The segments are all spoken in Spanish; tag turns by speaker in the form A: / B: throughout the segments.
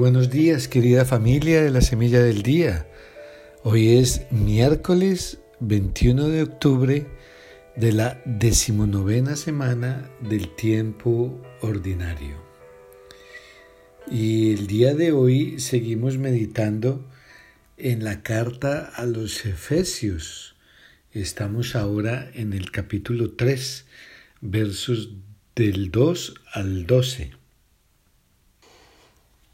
A: Buenos días, querida familia de la Semilla del Día. Hoy es miércoles 21 de octubre de la decimonovena semana del tiempo ordinario. Y el día de hoy seguimos meditando en la carta a los Efesios. Estamos ahora en el capítulo 3, versos del 2 al 12.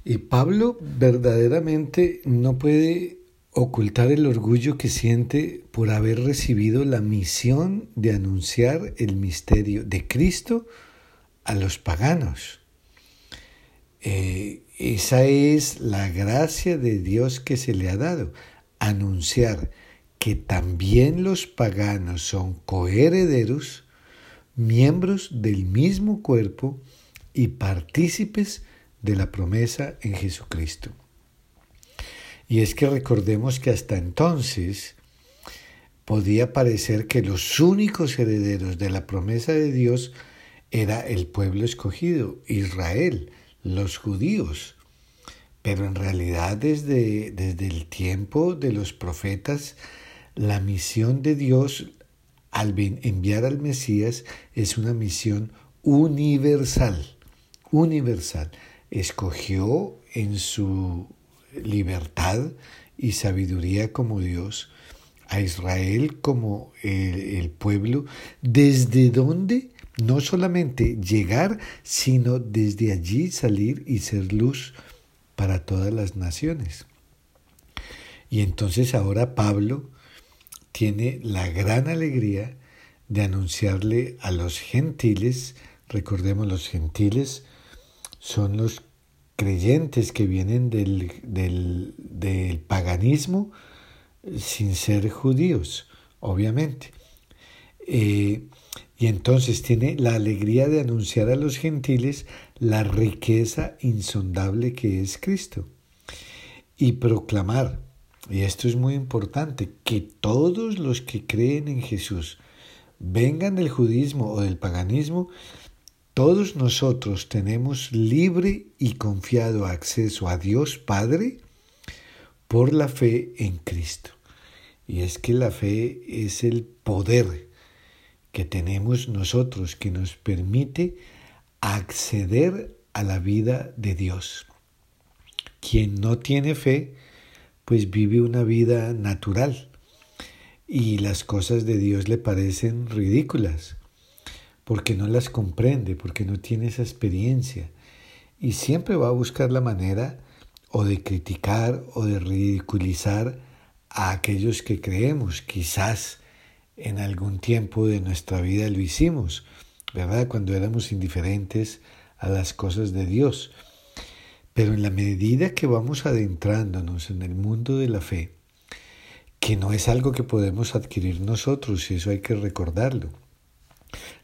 A: Y Pablo verdaderamente no puede ocultar el orgullo que siente por haber recibido la misión de anunciar el misterio de Cristo a los paganos. Eh, esa es la gracia de Dios que se le ha dado, anunciar que también los paganos son coherederos, miembros del mismo cuerpo y partícipes de la promesa en Jesucristo. Y es que recordemos que hasta entonces podía parecer que los únicos herederos de la promesa de Dios era el pueblo escogido, Israel, los judíos. Pero en realidad desde, desde el tiempo de los profetas, la misión de Dios al enviar al Mesías es una misión universal, universal escogió en su libertad y sabiduría como Dios a Israel como el, pueblo, desde donde no solamente llegar, sino desde allí salir y ser luz para todas las naciones. Y entonces ahora Pablo tiene la gran alegría de anunciarle a los gentiles, recordemos los gentiles, son los creyentes que vienen del, del, paganismo sin ser judíos, obviamente. Eh, y entonces tiene la alegría de anunciar a los gentiles la riqueza insondable que es Cristo. Y proclamar, y esto es muy importante, que todos los que creen en Jesús, vengan del judismo o del paganismo, todos nosotros tenemos libre y confiado acceso a Dios Padre por la fe en Cristo. Y es que la fe es el poder que tenemos nosotros que nos permite acceder a la vida de Dios. Quien no tiene fe, pues vive una vida natural y las cosas de Dios le parecen ridículas porque no las comprende, porque no tiene esa experiencia. Y siempre va a buscar la manera o de criticar o de ridiculizar a aquellos que creemos. Quizás en algún tiempo de nuestra vida lo hicimos, ¿verdad? Cuando éramos indiferentes a las cosas de Dios. Pero en la medida que vamos adentrándonos en el mundo de la fe, que no es algo que podemos adquirir nosotros, y eso hay que recordarlo,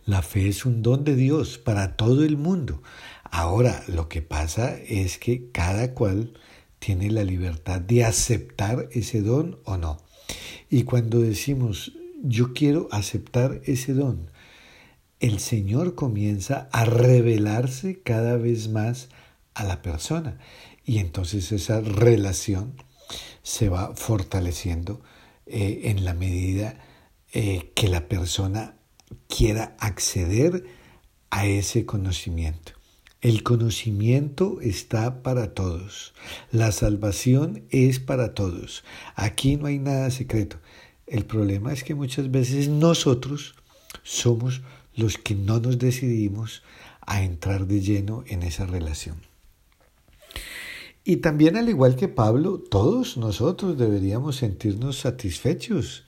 A: la fe es un don de Dios para todo el mundo. Ahora, lo que pasa es que cada cual tiene la libertad de aceptar ese don o no. Y cuando decimos, yo quiero aceptar ese don, el Señor comienza a revelarse cada vez más a la persona. Y entonces esa relación se va fortaleciendo eh, en la medida eh, que la persona quiera acceder a ese conocimiento. El conocimiento está para todos. La salvación es para todos. Aquí no hay nada secreto. El problema es que muchas veces nosotros somos los que no nos decidimos a entrar de lleno en esa relación. Y también al igual que Pablo, todos nosotros deberíamos sentirnos satisfechos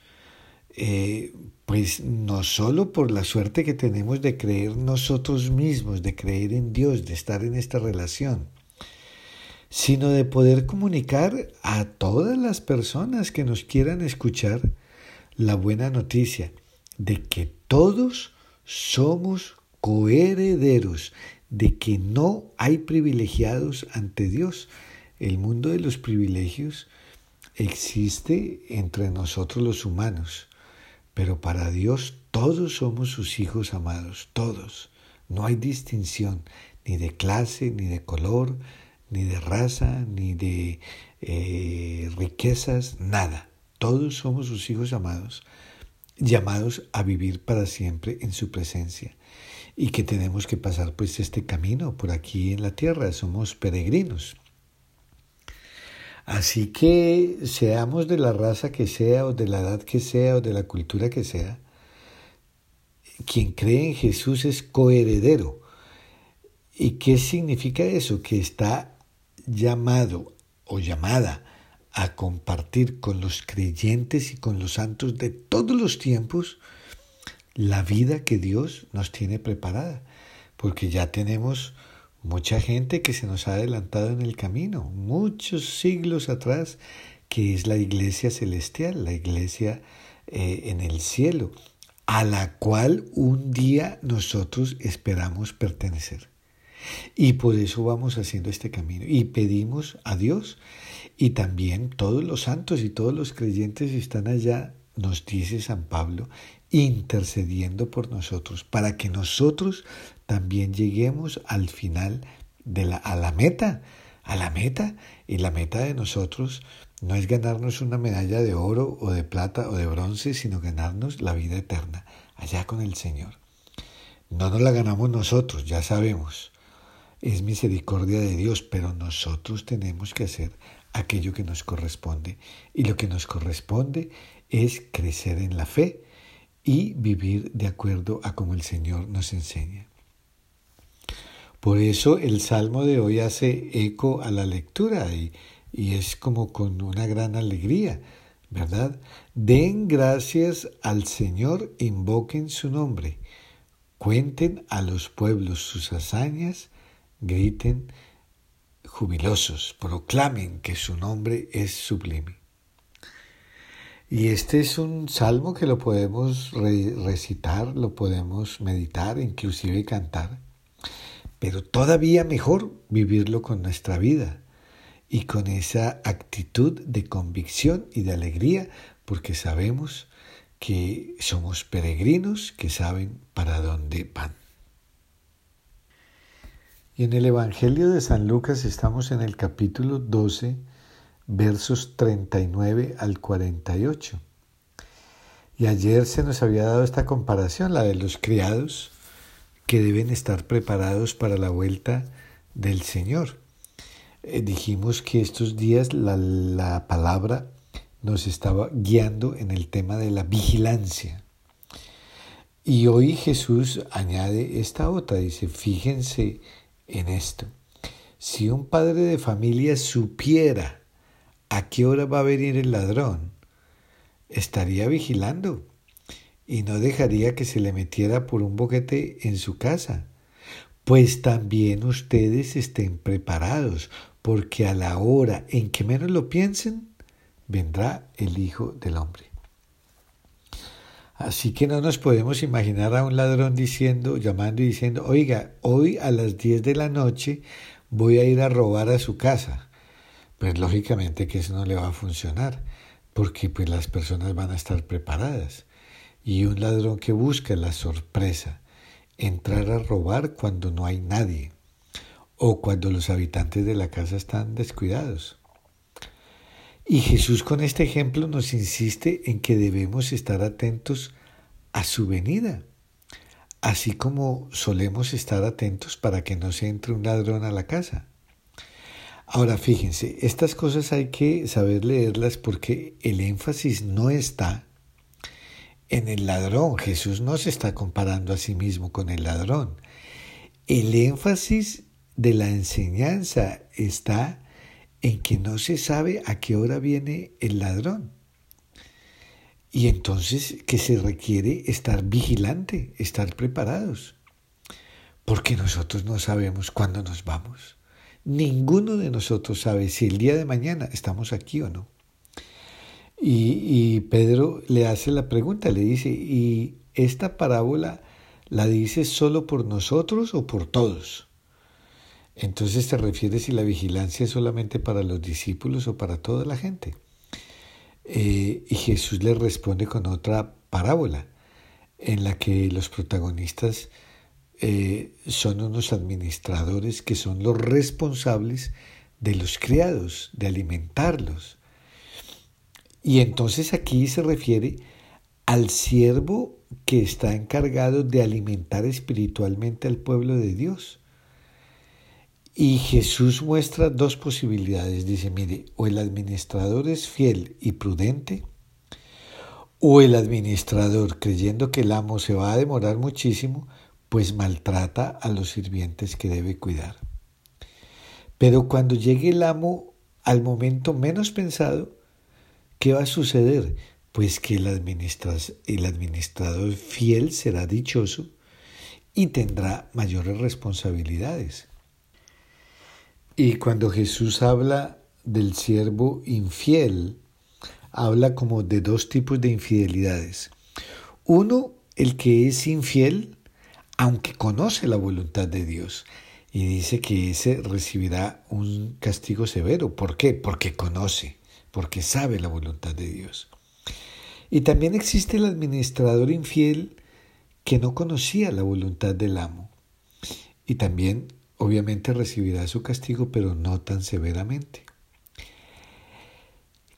A: eh, pues no solo por la suerte que tenemos de creer nosotros mismos, de creer en Dios, de estar en esta relación, sino de poder comunicar a todas las personas que nos quieran escuchar la buena noticia de que todos somos coherederos, de que no hay privilegiados ante Dios. El mundo de los privilegios existe entre nosotros los humanos pero para Dios todos somos sus hijos amados, todos. No hay distinción ni de clase, ni de color, ni de raza, ni de eh, riquezas, nada. Todos somos sus hijos amados, llamados a vivir para siempre en su presencia y que tenemos que pasar pues este camino por aquí en la tierra, somos peregrinos. Así que seamos de la raza que sea o de la edad que sea o de la cultura que sea, quien cree en Jesús es coheredero. ¿Y qué significa eso? Que está llamado o llamada a compartir con los creyentes y con los santos de todos los tiempos la vida que Dios nos tiene preparada, porque ya tenemos mucha gente que se nos ha adelantado en el camino, muchos siglos atrás, que es la iglesia celestial, la iglesia eh, en el cielo, a la cual un día nosotros esperamos pertenecer. Y por eso vamos haciendo este camino y pedimos a Dios y también todos los santos y todos los creyentes están allá, nos dice San Pablo, intercediendo por nosotros para que nosotros también lleguemos al final de la, a la meta, a la meta. Y la meta de nosotros no es ganarnos una medalla de oro o de plata o de bronce, sino ganarnos la vida eterna allá con el Señor. No nos la ganamos nosotros, ya sabemos es misericordia de Dios, pero nosotros tenemos que hacer aquello que nos corresponde. Y lo que nos corresponde es crecer en la fe y vivir de acuerdo a como el Señor nos enseña. Por eso el salmo de hoy hace eco a la lectura y, y es como con una gran alegría, ¿verdad? Den gracias al Señor, invoquen su nombre, cuenten a los pueblos sus hazañas, griten jubilosos, proclamen que su nombre es sublime. Y este es un salmo que lo podemos recitar, lo podemos meditar, inclusive cantar, pero todavía mejor vivirlo con nuestra vida y con esa actitud de convicción y de alegría, porque sabemos que somos peregrinos que saben para dónde van. Y en el Evangelio de San Lucas estamos en el capítulo 12, versos 39 al 48. Y ayer se nos había dado esta comparación, la de los criados que deben estar preparados para la vuelta del Señor. Eh, dijimos que estos días la, la palabra nos estaba guiando en el tema de la vigilancia. Y hoy Jesús añade esta otra, dice, fíjense en esto. Si un padre de familia supiera a qué hora va a venir el ladrón, estaría vigilando y no dejaría que se le metiera por un boquete en su casa. Pues también ustedes estén preparados, porque a la hora en que menos lo piensen, vendrá el Hijo del Hombre. Así que no nos podemos imaginar a un ladrón diciendo, llamando y diciendo, oiga, hoy a las 10 de la noche voy a ir a robar a su casa. Pues lógicamente que eso no le va a funcionar, porque pues las personas van a estar preparadas. Y un ladrón que busca la sorpresa, entrar a robar cuando no hay nadie, o cuando los habitantes de la casa están descuidados. Y Jesús con este ejemplo nos insiste en que debemos estar atentos a su venida, así como solemos estar atentos para que no se entre un ladrón a la casa. Ahora fíjense, estas cosas hay que saber leerlas porque el énfasis no está en el ladrón. Jesús no se está comparando a sí mismo con el ladrón. El énfasis de la enseñanza está en que no se sabe a qué hora viene el ladrón. Y entonces que se requiere estar vigilante, estar preparados. Porque nosotros no sabemos cuándo nos vamos. Ninguno de nosotros sabe si el día de mañana estamos aquí o no. Y, Pedro le hace la pregunta, le dice, ¿y esta parábola la dice solo por nosotros o por todos? Entonces te refieres si la vigilancia es solamente para los discípulos o para toda la gente. Eh, y Jesús le responde con otra parábola en la que los protagonistas eh, son unos administradores que son los responsables de los criados, de alimentarlos. Y entonces aquí se refiere al siervo que está encargado de alimentar espiritualmente al pueblo de Dios. Y Jesús muestra dos posibilidades. Dice, mire, o el administrador es fiel y prudente, o el administrador, creyendo que el amo se va a demorar muchísimo, pues maltrata a los sirvientes que debe cuidar. Pero cuando llegue el amo al momento menos pensado, ¿qué va a suceder? Pues que el, administrador fiel será dichoso y tendrá mayores responsabilidades. Y cuando Jesús habla del siervo infiel, habla como de dos tipos de infidelidades. Uno, el que es infiel, aunque conoce la voluntad de Dios. Y dice que ese recibirá un castigo severo. ¿Por qué? Porque conoce, porque sabe la voluntad de Dios. Y también existe el administrador infiel que no conocía la voluntad del amo. Y también obviamente recibirá su castigo, pero no tan severamente.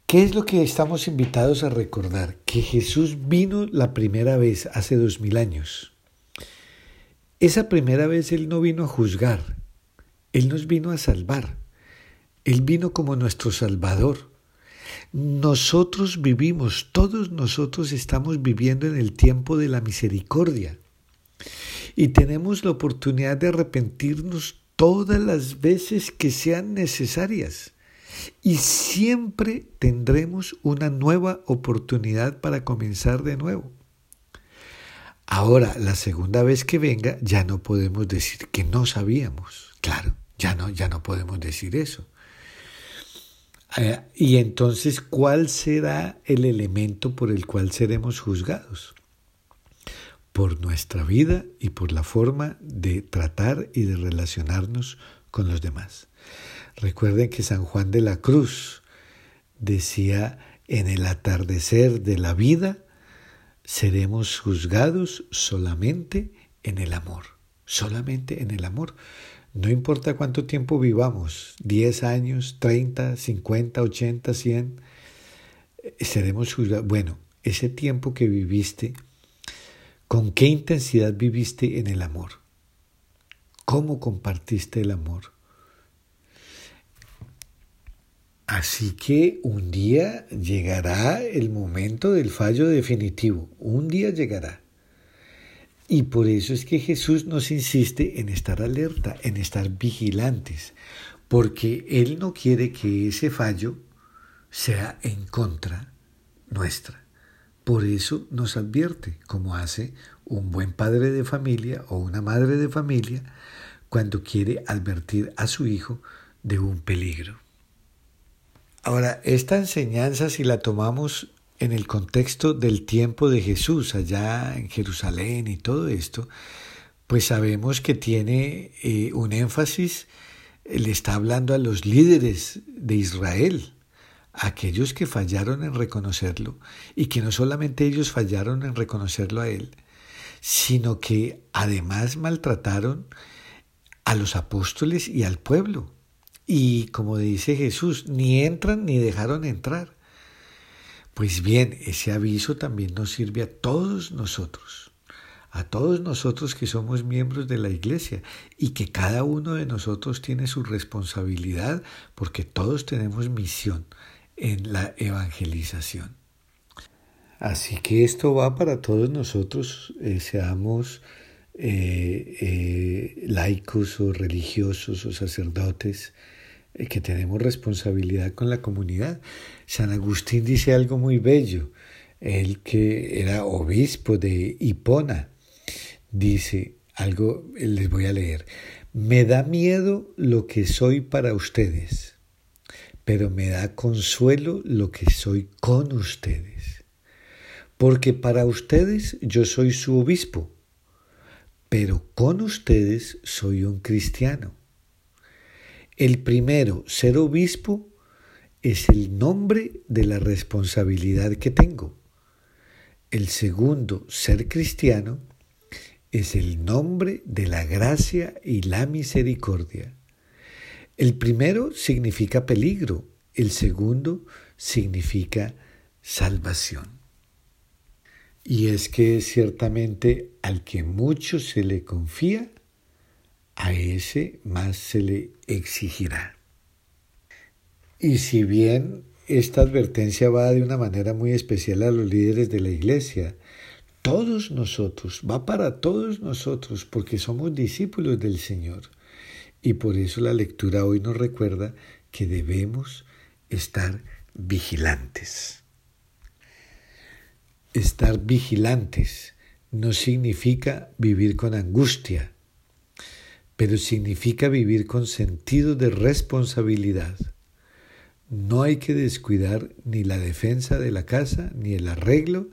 A: ¿Qué es lo que estamos invitados a recordar? Que Jesús vino la primera vez hace dos mil años. Esa primera vez Él no vino a juzgar, Él nos vino a salvar. Él vino como nuestro Salvador. Nosotros vivimos, todos nosotros estamos viviendo en el tiempo de la misericordia y tenemos la oportunidad de arrepentirnos todas las veces que sean necesarias. Y siempre tendremos una nueva oportunidad para comenzar de nuevo. Ahora, la segunda vez que venga, ya no podemos decir que no sabíamos. Claro, ya no, ya no podemos decir eso. Eh, y entonces, ¿cuál será el elemento por el cual seremos juzgados? por nuestra vida y por la forma de tratar y de relacionarnos con los demás. Recuerden que San Juan de la Cruz decía, en el atardecer de la vida seremos juzgados solamente en el amor, solamente en el amor. No importa cuánto tiempo vivamos, 10 años, 30, 50, 80, 100, seremos. Bueno, ese tiempo que viviste ¿Con qué intensidad viviste en el amor? ¿Cómo compartiste el amor? Así que un día llegará el momento del fallo definitivo, un día llegará. Y por eso es que Jesús nos insiste en estar alerta, en estar vigilantes, porque Él no quiere que ese fallo sea en contra nuestra. Por eso nos advierte, como hace un buen padre de familia o una madre de familia cuando quiere advertir a su hijo de un peligro. Ahora, esta enseñanza, si la tomamos en el contexto del tiempo de Jesús allá en Jerusalén y todo esto, pues sabemos que tiene eh, un énfasis, le está hablando a los líderes de Israel, aquellos que fallaron en reconocerlo y que no solamente ellos fallaron en reconocerlo a Él, sino que además maltrataron a los apóstoles y al pueblo. Y como dice Jesús, ni entran ni dejaron entrar. Pues bien, ese aviso también nos sirve a todos nosotros, a todos nosotros que somos miembros de la iglesia y que cada uno de nosotros tiene su responsabilidad porque todos tenemos misión en la evangelización. Así que esto va para todos nosotros, eh, seamos eh, eh, laicos o religiosos o sacerdotes, que tenemos responsabilidad con la comunidad. San Agustín dice algo muy bello, él que era obispo de Hipona, dice algo, les voy a leer, me da miedo lo que soy para ustedes pero me da consuelo lo que soy con ustedes. Porque para ustedes yo soy su obispo, pero con ustedes soy un cristiano. El primero, ser obispo, es el nombre de la responsabilidad que tengo. El segundo, ser cristiano, es el nombre de la gracia y la misericordia. El primero significa peligro, el segundo significa salvación. Y es que ciertamente al que mucho se le confía, a ese más se le exigirá. Y si bien esta advertencia va de una manera muy especial a los líderes de la iglesia, todos nosotros, va para todos nosotros, porque somos discípulos del Señor. Y por eso la lectura hoy nos recuerda que debemos estar vigilantes. Estar vigilantes no significa vivir con angustia, pero significa vivir con sentido de responsabilidad. No hay que descuidar ni la defensa de la casa, ni el arreglo,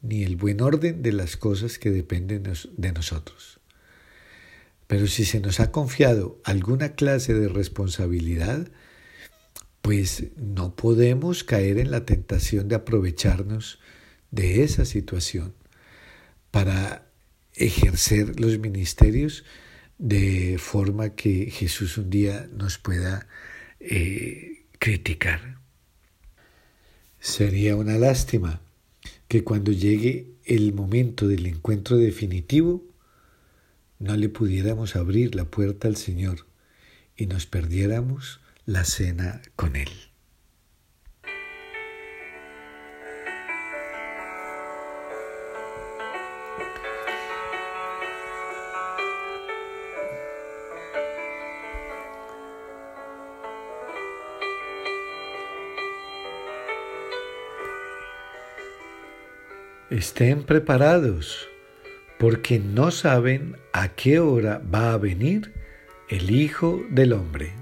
A: ni el buen orden de las cosas que dependen de nosotros. Pero si se nos ha confiado alguna clase de responsabilidad, pues no podemos caer en la tentación de aprovecharnos de esa situación para ejercer los ministerios de forma que Jesús un día nos pueda eh, criticar. Sería una lástima que cuando llegue el momento del encuentro definitivo no le pudiéramos abrir la puerta al Señor y nos perdiéramos la cena con Él. Estén preparados, porque no saben a qué hora va a venir el Hijo del Hombre.